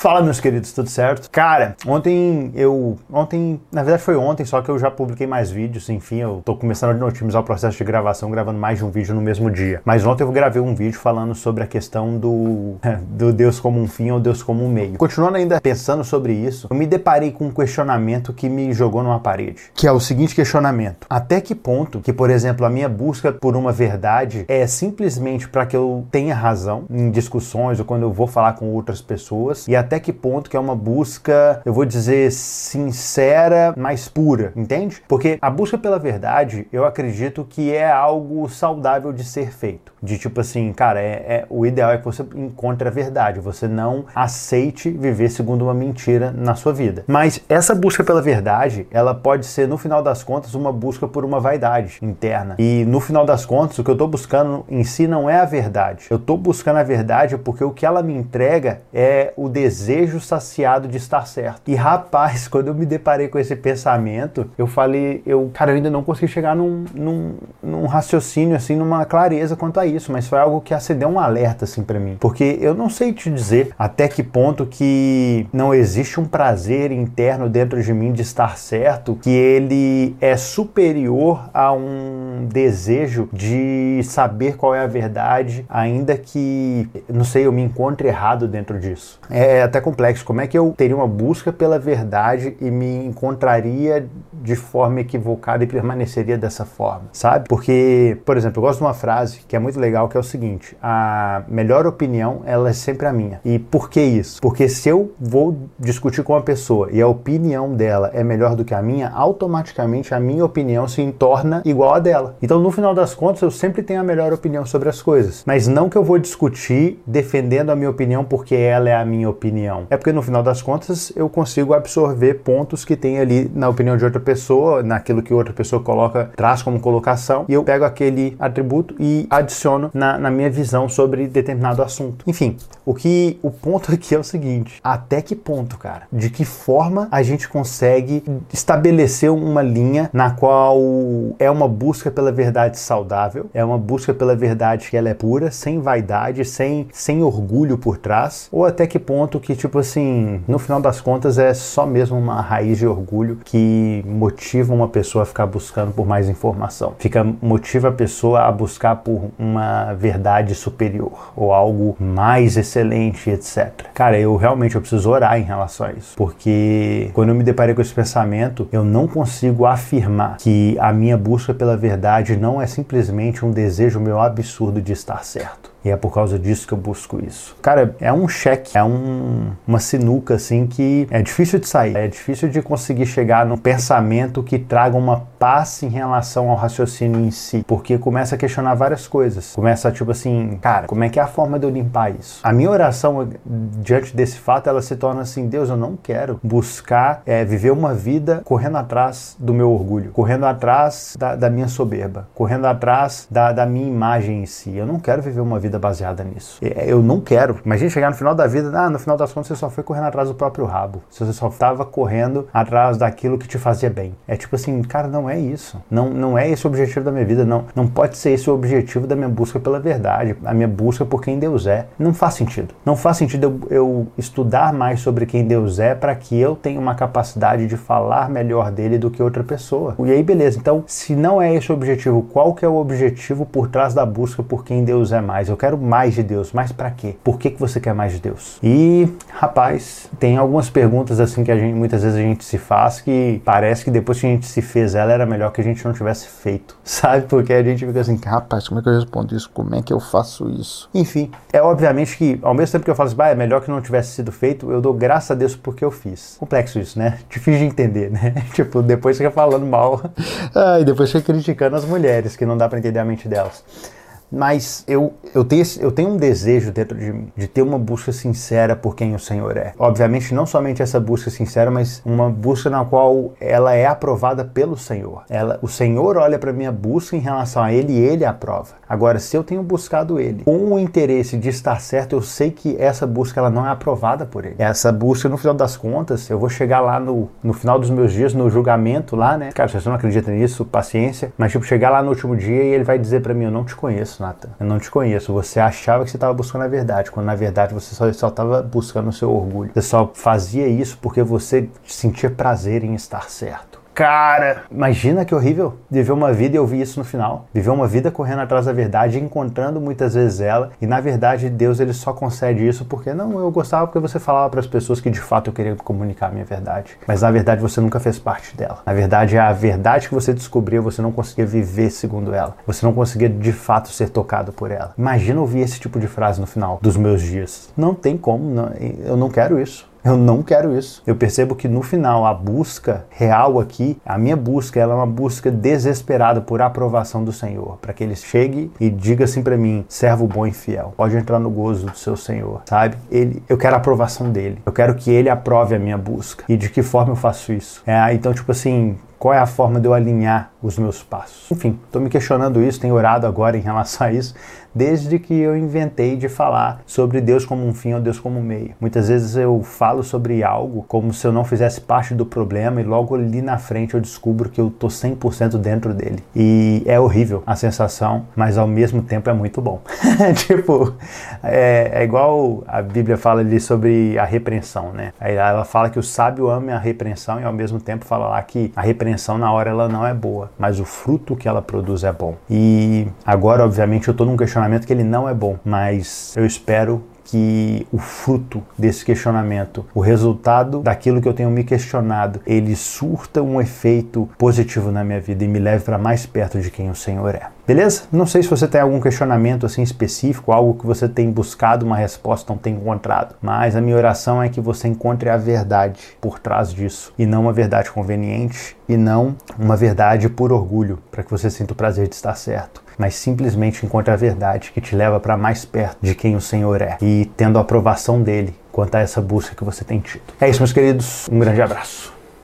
Fala meus queridos, tudo certo? Cara, ontem eu. Ontem, na verdade foi ontem, só que eu já publiquei mais vídeos, enfim, eu tô começando a otimizar o processo de gravação, gravando mais de um vídeo no mesmo dia. Mas ontem eu gravei um vídeo falando sobre a questão do, do Deus como um fim ou Deus como um meio. Continuando ainda pensando sobre isso, eu me deparei com um questionamento que me jogou numa parede. Que é o seguinte questionamento: Até que ponto que, por exemplo, a minha busca por uma verdade é simplesmente para que eu tenha razão em discussões ou quando eu vou falar com outras pessoas e até até que ponto que é uma busca, eu vou dizer, sincera, mais pura, entende? Porque a busca pela verdade, eu acredito que é algo saudável de ser feito. De tipo assim, cara, é, é o ideal é que você encontre a verdade, você não aceite viver segundo uma mentira na sua vida. Mas essa busca pela verdade, ela pode ser, no final das contas, uma busca por uma vaidade interna. E no final das contas, o que eu estou buscando em si não é a verdade. Eu estou buscando a verdade porque o que ela me entrega é o desejo desejo saciado de estar certo. E rapaz, quando eu me deparei com esse pensamento, eu falei, eu, cara, eu ainda não consegui chegar num, num, num raciocínio, assim, numa clareza quanto a isso, mas foi algo que acendeu um alerta, assim, para mim. Porque eu não sei te dizer até que ponto que não existe um prazer interno dentro de mim de estar certo, que ele é superior a um desejo de saber qual é a verdade, ainda que, não sei, eu me encontre errado dentro disso. É até complexo. Como é que eu teria uma busca pela verdade e me encontraria de forma equivocada e permaneceria dessa forma, sabe? Porque, por exemplo, eu gosto de uma frase que é muito legal, que é o seguinte: a melhor opinião, ela é sempre a minha. E por que isso? Porque se eu vou discutir com uma pessoa e a opinião dela é melhor do que a minha, automaticamente a minha opinião se torna igual a dela. Então, no final das contas, eu sempre tenho a melhor opinião sobre as coisas, mas não que eu vou discutir defendendo a minha opinião porque ela é a minha opinião. É porque no final das contas eu consigo absorver pontos que tem ali na opinião de outra pessoa, naquilo que outra pessoa coloca, traz como colocação, e eu pego aquele atributo e adiciono na, na minha visão sobre determinado assunto. Enfim, o que o ponto aqui é o seguinte: até que ponto, cara? De que forma a gente consegue estabelecer uma linha na qual é uma busca pela verdade saudável, é uma busca pela verdade que ela é pura, sem vaidade, sem, sem orgulho por trás, ou até que ponto que, tipo assim, no final das contas é só mesmo uma raiz de orgulho que motiva uma pessoa a ficar buscando por mais informação. Fica motiva a pessoa a buscar por uma verdade superior ou algo mais excelente, etc. Cara, eu realmente eu preciso orar em relação a isso, porque quando eu me deparei com esse pensamento, eu não consigo afirmar que a minha busca pela verdade não é simplesmente um desejo meu absurdo de estar certo. E é por causa disso que eu busco isso. Cara, é um cheque, é um, uma sinuca assim que é difícil de sair, é difícil de conseguir chegar num pensamento que traga uma paz em relação ao raciocínio em si, porque começa a questionar várias coisas. Começa tipo assim, cara, como é que é a forma de eu limpar isso? A minha oração diante desse fato, ela se torna assim, Deus, eu não quero buscar é, viver uma vida correndo atrás do meu orgulho, correndo atrás da, da minha soberba, correndo atrás da, da minha imagem em si. Eu não quero viver uma vida vida baseada nisso. É, eu não quero. Imagina chegar no final da vida, ah, no final das contas você só foi correndo atrás do próprio rabo. Você só estava correndo atrás daquilo que te fazia bem. É tipo assim, cara, não é isso. Não, não é esse o objetivo da minha vida. Não, não pode ser esse o objetivo da minha busca pela verdade, a minha busca por quem Deus é. Não faz sentido. Não faz sentido eu, eu estudar mais sobre quem Deus é para que eu tenha uma capacidade de falar melhor dele do que outra pessoa. E aí, beleza. Então, se não é esse o objetivo, qual que é o objetivo por trás da busca por quem Deus é mais? Eu quero mais de Deus. Mas para quê? Por que, que você quer mais de Deus? E, rapaz, tem algumas perguntas assim que a gente, muitas vezes a gente se faz que parece que depois que a gente se fez ela era melhor que a gente não tivesse feito. Sabe? Porque a gente fica assim, rapaz, como é que eu respondo isso? Como é que eu faço isso? Enfim, é obviamente que ao mesmo tempo que eu falo assim, é melhor que não tivesse sido feito, eu dou graças a Deus porque eu fiz. Complexo isso, né? Difícil de entender, né? tipo, depois fica falando mal. ah, e depois fica criticando as mulheres, que não dá para entender a mente delas mas eu, eu, tenho, eu tenho um desejo dentro de mim de ter uma busca sincera por quem o Senhor é. Obviamente, não somente essa busca sincera, mas uma busca na qual ela é aprovada pelo Senhor. Ela, o Senhor olha para minha busca em relação a Ele e Ele aprova. Agora, se eu tenho buscado Ele com o interesse de estar certo, eu sei que essa busca ela não é aprovada por Ele. Essa busca, no final das contas, eu vou chegar lá no, no final dos meus dias, no julgamento lá, né? Cara, se você não acredita nisso, paciência. Mas, tipo, chegar lá no último dia e Ele vai dizer para mim: Eu não te conheço Nathan. Eu não te conheço. Você achava que você estava buscando a verdade, quando na verdade você só estava buscando o seu orgulho. Você só fazia isso porque você sentia prazer em estar certo. Cara, imagina que horrível viver uma vida e eu vi isso no final. Viver uma vida correndo atrás da verdade, encontrando muitas vezes ela, e na verdade Deus ele só concede isso porque não, eu gostava porque você falava para as pessoas que de fato eu queria comunicar a minha verdade. Mas na verdade você nunca fez parte dela. Na verdade, a verdade que você descobriu, você não conseguia viver segundo ela. Você não conseguia de fato ser tocado por ela. Imagina ouvir esse tipo de frase no final dos meus dias. Não tem como, não, eu não quero isso. Eu não quero isso. Eu percebo que no final a busca real aqui, a minha busca, ela é uma busca desesperada por aprovação do Senhor, para que ele chegue e diga assim para mim, servo bom e fiel, pode entrar no gozo do seu Senhor, sabe? Ele, eu quero a aprovação dele. Eu quero que ele aprove a minha busca. E de que forma eu faço isso? É, então tipo assim, qual é a forma de eu alinhar os meus passos? Enfim, estou me questionando isso, tenho orado agora em relação a isso, desde que eu inventei de falar sobre Deus como um fim ou Deus como um meio. Muitas vezes eu falo sobre algo como se eu não fizesse parte do problema e logo ali na frente eu descubro que eu tô 100% dentro dele. E é horrível a sensação, mas ao mesmo tempo é muito bom. tipo, é, é, igual a Bíblia fala ali sobre a repreensão, né? Aí ela fala que o sábio ama a repreensão e ao mesmo tempo fala lá que a repreensão na hora ela não é boa, mas o fruto que ela produz é bom. E agora, obviamente, eu tô num questionamento que ele não é bom, mas eu espero que o fruto desse questionamento, o resultado daquilo que eu tenho me questionado, ele surta um efeito positivo na minha vida e me leve para mais perto de quem o Senhor é. Beleza? Não sei se você tem algum questionamento assim específico, algo que você tem buscado uma resposta não tem encontrado, mas a minha oração é que você encontre a verdade por trás disso e não uma verdade conveniente e não uma verdade por orgulho, para que você sinta o prazer de estar certo mas simplesmente encontre a verdade que te leva para mais perto de quem o Senhor é e tendo a aprovação dele quanto a essa busca que você tem tido. É isso, meus queridos. Um grande abraço.